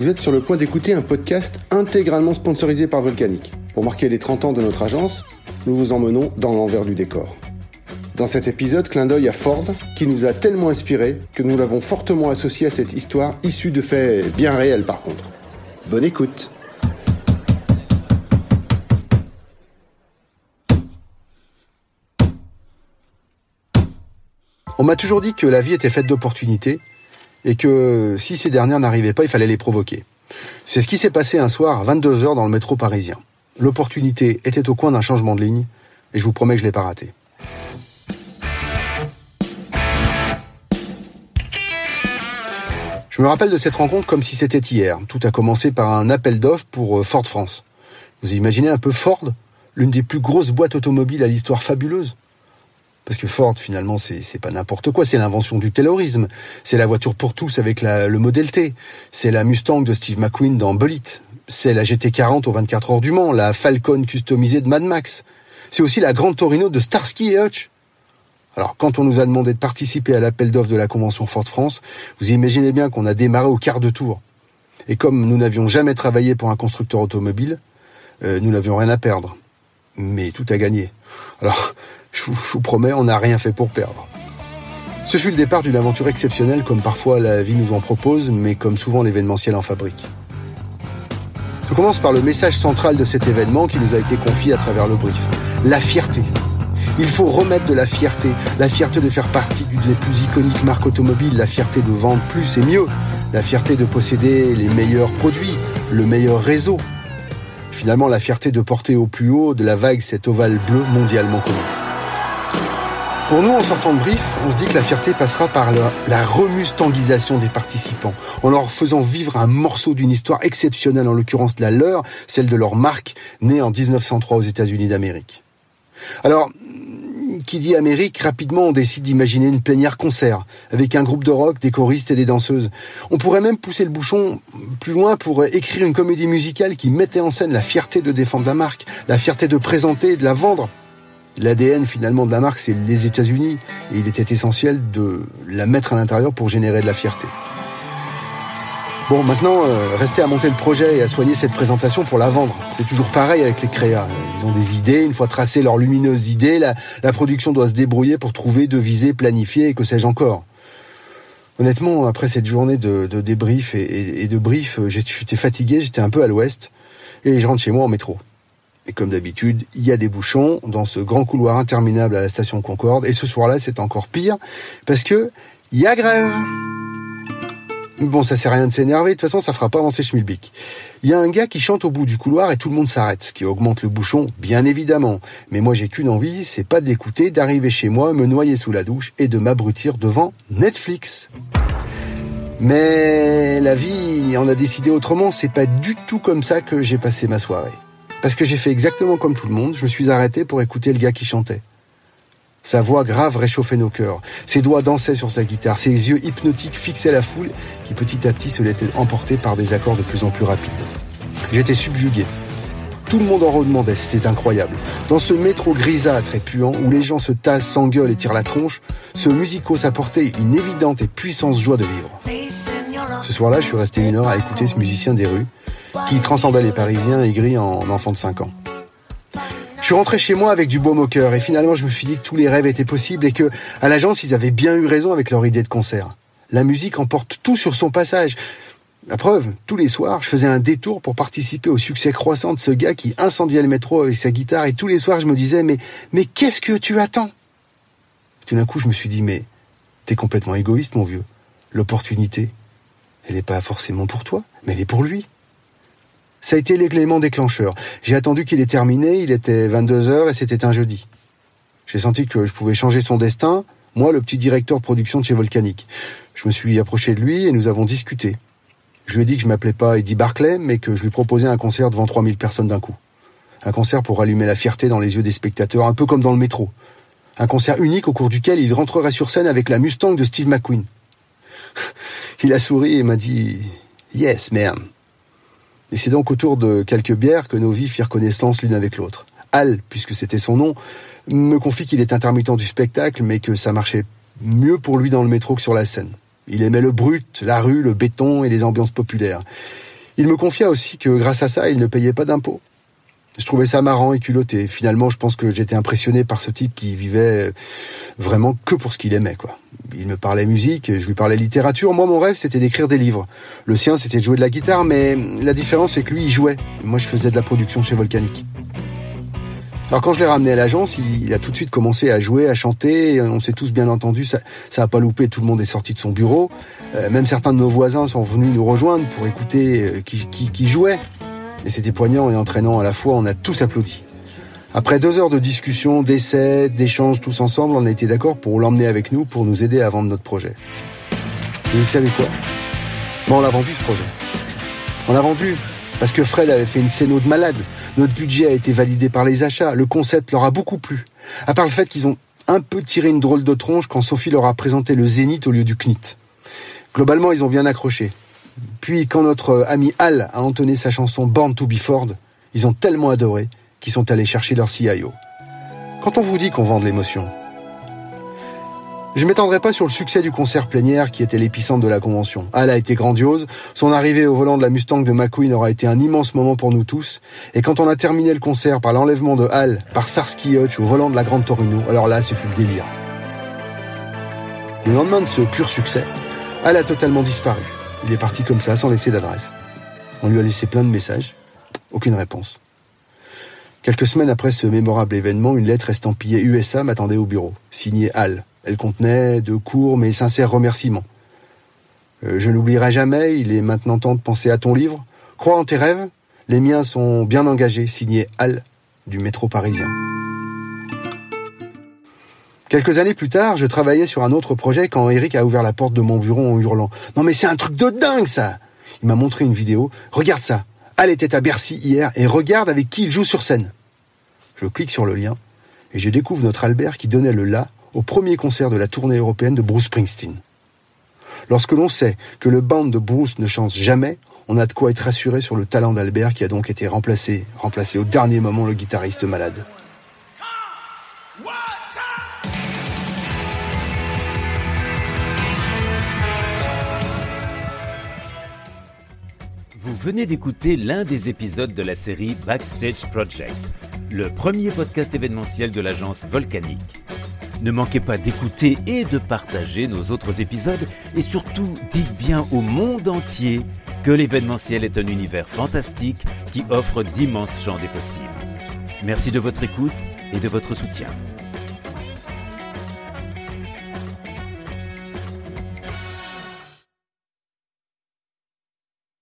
Vous êtes sur le point d'écouter un podcast intégralement sponsorisé par Volcanic. Pour marquer les 30 ans de notre agence, nous vous emmenons dans l'envers du décor. Dans cet épisode, clin d'œil à Ford, qui nous a tellement inspiré que nous l'avons fortement associé à cette histoire issue de faits bien réels par contre. Bonne écoute On m'a toujours dit que la vie était faite d'opportunités et que si ces dernières n'arrivaient pas, il fallait les provoquer. C'est ce qui s'est passé un soir à 22h dans le métro parisien. L'opportunité était au coin d'un changement de ligne et je vous promets que je l'ai pas raté. Je me rappelle de cette rencontre comme si c'était hier. Tout a commencé par un appel d'offres pour euh, Ford France. Vous imaginez un peu Ford, l'une des plus grosses boîtes automobiles à l'histoire fabuleuse? Parce que Ford, finalement, c'est pas n'importe quoi. C'est l'invention du taylorisme. C'est la voiture pour tous avec le modèle T. C'est la Mustang de Steve McQueen dans Bullet. C'est la GT40 aux 24 heures du Mans. La Falcon customisée de Mad Max. C'est aussi la grande Torino de Starsky et Hutch. Alors, quand on nous a demandé de participer à l'appel d'offres de la convention Ford France, vous imaginez bien qu'on a démarré au quart de tour. Et comme nous n'avions jamais travaillé pour un constructeur automobile, euh, nous n'avions rien à perdre. Mais tout à gagner. Alors, je vous, promets, on n'a rien fait pour perdre. Ce fut le départ d'une aventure exceptionnelle comme parfois la vie nous en propose, mais comme souvent l'événementiel en fabrique. Je commence par le message central de cet événement qui nous a été confié à travers le brief. La fierté. Il faut remettre de la fierté. La fierté de faire partie d'une des plus iconiques marques automobiles, la fierté de vendre plus et mieux, la fierté de posséder les meilleurs produits, le meilleur réseau. Finalement, la fierté de porter au plus haut de la vague cet ovale bleu mondialement connu. Pour nous, en sortant de brief, on se dit que la fierté passera par la, remustanguisation des participants, en leur faisant vivre un morceau d'une histoire exceptionnelle, en l'occurrence la leur, celle de leur marque, née en 1903 aux États-Unis d'Amérique. Alors, qui dit Amérique, rapidement on décide d'imaginer une plénière concert, avec un groupe de rock, des choristes et des danseuses. On pourrait même pousser le bouchon plus loin pour écrire une comédie musicale qui mettait en scène la fierté de défendre la marque, la fierté de présenter et de la vendre, L'ADN finalement de la marque, c'est les États-Unis, et il était essentiel de la mettre à l'intérieur pour générer de la fierté. Bon, maintenant, euh, restez à monter le projet et à soigner cette présentation pour la vendre. C'est toujours pareil avec les créas. Ils ont des idées, une fois tracées leurs lumineuses idées, la, production doit se débrouiller pour trouver, deviser, planifier et que sais-je encore. Honnêtement, après cette journée de, débrief et, et de brief, j'étais fatigué, j'étais un peu à l'ouest, et je rentre chez moi en métro. Et comme d'habitude, il y a des bouchons dans ce grand couloir interminable à la station Concorde. Et ce soir-là, c'est encore pire parce que il y a grève. Bon, ça sert à rien de s'énerver. De toute façon, ça fera pas avancer Schmilblick. Il y a un gars qui chante au bout du couloir et tout le monde s'arrête, ce qui augmente le bouchon, bien évidemment. Mais moi, j'ai qu'une envie, c'est pas de l'écouter, d'arriver chez moi, me noyer sous la douche et de m'abrutir devant Netflix. Mais la vie en a décidé autrement. C'est pas du tout comme ça que j'ai passé ma soirée. Parce que j'ai fait exactement comme tout le monde, je me suis arrêté pour écouter le gars qui chantait. Sa voix grave réchauffait nos cœurs. Ses doigts dansaient sur sa guitare. Ses yeux hypnotiques fixaient la foule qui petit à petit se l'était emportée par des accords de plus en plus rapides. J'étais subjugué. Tout le monde en redemandait, c'était incroyable. Dans ce métro grisâtre et puant où les gens se tassent, s'engueulent et tirent la tronche, ce musico s'apportait une évidente et puissante joie de vivre. Ce soir-là, je suis resté une heure à écouter ce musicien des rues qui transcendait les Parisiens aigris en enfant de 5 ans. Je suis rentré chez moi avec du baume au cœur et finalement je me suis dit que tous les rêves étaient possibles et que à l'agence ils avaient bien eu raison avec leur idée de concert. La musique emporte tout sur son passage. La preuve, tous les soirs, je faisais un détour pour participer au succès croissant de ce gars qui incendiait le métro avec sa guitare et tous les soirs je me disais mais mais qu'est-ce que tu attends? Tout d'un coup, je me suis dit mais t'es complètement égoïste mon vieux. L'opportunité, elle n'est pas forcément pour toi, mais elle est pour lui. Ça a été l'élément déclencheur. J'ai attendu qu'il ait terminé, il était 22 heures et c'était un jeudi. J'ai senti que je pouvais changer son destin, moi, le petit directeur de production de chez Volcanic. Je me suis approché de lui et nous avons discuté. Je lui ai dit que je m'appelais pas Eddie Barclay, mais que je lui proposais un concert devant 3000 personnes d'un coup. Un concert pour allumer la fierté dans les yeux des spectateurs, un peu comme dans le métro. Un concert unique au cours duquel il rentrerait sur scène avec la Mustang de Steve McQueen. il a souri et m'a dit Yes, man. Et c'est donc autour de quelques bières que nos vies firent connaissance l'une avec l'autre. Al, puisque c'était son nom, me confie qu'il est intermittent du spectacle, mais que ça marchait mieux pour lui dans le métro que sur la scène. Il aimait le brut, la rue, le béton et les ambiances populaires. Il me confia aussi que grâce à ça, il ne payait pas d'impôts. Je trouvais ça marrant et culotté. Finalement, je pense que j'étais impressionné par ce type qui vivait vraiment que pour ce qu'il aimait, quoi. Il me parlait musique, je lui parlais littérature. Moi, mon rêve, c'était d'écrire des livres. Le sien, c'était de jouer de la guitare, mais la différence, c'est que lui, il jouait. Moi, je faisais de la production chez Volcanic. Alors quand je l'ai ramené à l'agence, il, a tout de suite commencé à jouer, à chanter. On s'est tous bien entendu, ça, ça a pas loupé. Tout le monde est sorti de son bureau. Euh, même certains de nos voisins sont venus nous rejoindre pour écouter euh, qui, qui, qui jouait. Et c'était poignant et entraînant à la fois. On a tous applaudi. Après deux heures de discussion, d'essais, d'échanges tous ensemble, on a été d'accord pour l'emmener avec nous pour nous aider à vendre notre projet. Et vous savez quoi? Bon, on l'a vendu ce projet. On l'a vendu parce que Fred avait fait une scéno de malade. Notre budget a été validé par les achats. Le concept leur a beaucoup plu. À part le fait qu'ils ont un peu tiré une drôle de tronche quand Sophie leur a présenté le Zénith au lieu du Knit. Globalement, ils ont bien accroché. Puis, quand notre ami Al a entonné sa chanson Born to be Ford, ils ont tellement adoré qu'ils sont allés chercher leur CIO. Quand on vous dit qu'on vend de l'émotion, je m'étendrai pas sur le succès du concert plénière qui était l'épicentre de la convention. Al a été grandiose, son arrivée au volant de la Mustang de McQueen aura été un immense moment pour nous tous, et quand on a terminé le concert par l'enlèvement de Al par Sarsky Hutch au volant de la Grande Torino, alors là, ce fut le délire. Le lendemain de ce pur succès, Al a totalement disparu. Il est parti comme ça, sans laisser d'adresse. On lui a laissé plein de messages, aucune réponse. Quelques semaines après ce mémorable événement, une lettre estampillée USA m'attendait au bureau, signée Al, elle contenait de courts mais sincères remerciements. Euh, je n'oublierai jamais, il est maintenant temps de penser à ton livre. Crois en tes rêves, les miens sont bien engagés, signé Al du métro parisien. Quelques années plus tard, je travaillais sur un autre projet quand Eric a ouvert la porte de mon bureau en hurlant ⁇ Non mais c'est un truc de dingue ça !⁇ Il m'a montré une vidéo. Regarde ça. Al était à Bercy hier et regarde avec qui il joue sur scène. Je clique sur le lien et je découvre notre Albert qui donnait le la au premier concert de la tournée européenne de Bruce Springsteen. Lorsque l'on sait que le band de Bruce ne chante jamais, on a de quoi être rassuré sur le talent d'Albert qui a donc été remplacé, remplacé au dernier moment le guitariste malade. Vous venez d'écouter l'un des épisodes de la série Backstage Project, le premier podcast événementiel de l'agence Volcanique. Ne manquez pas d'écouter et de partager nos autres épisodes et surtout dites bien au monde entier que l'événementiel est un univers fantastique qui offre d'immenses champs des possibles. Merci de votre écoute et de votre soutien.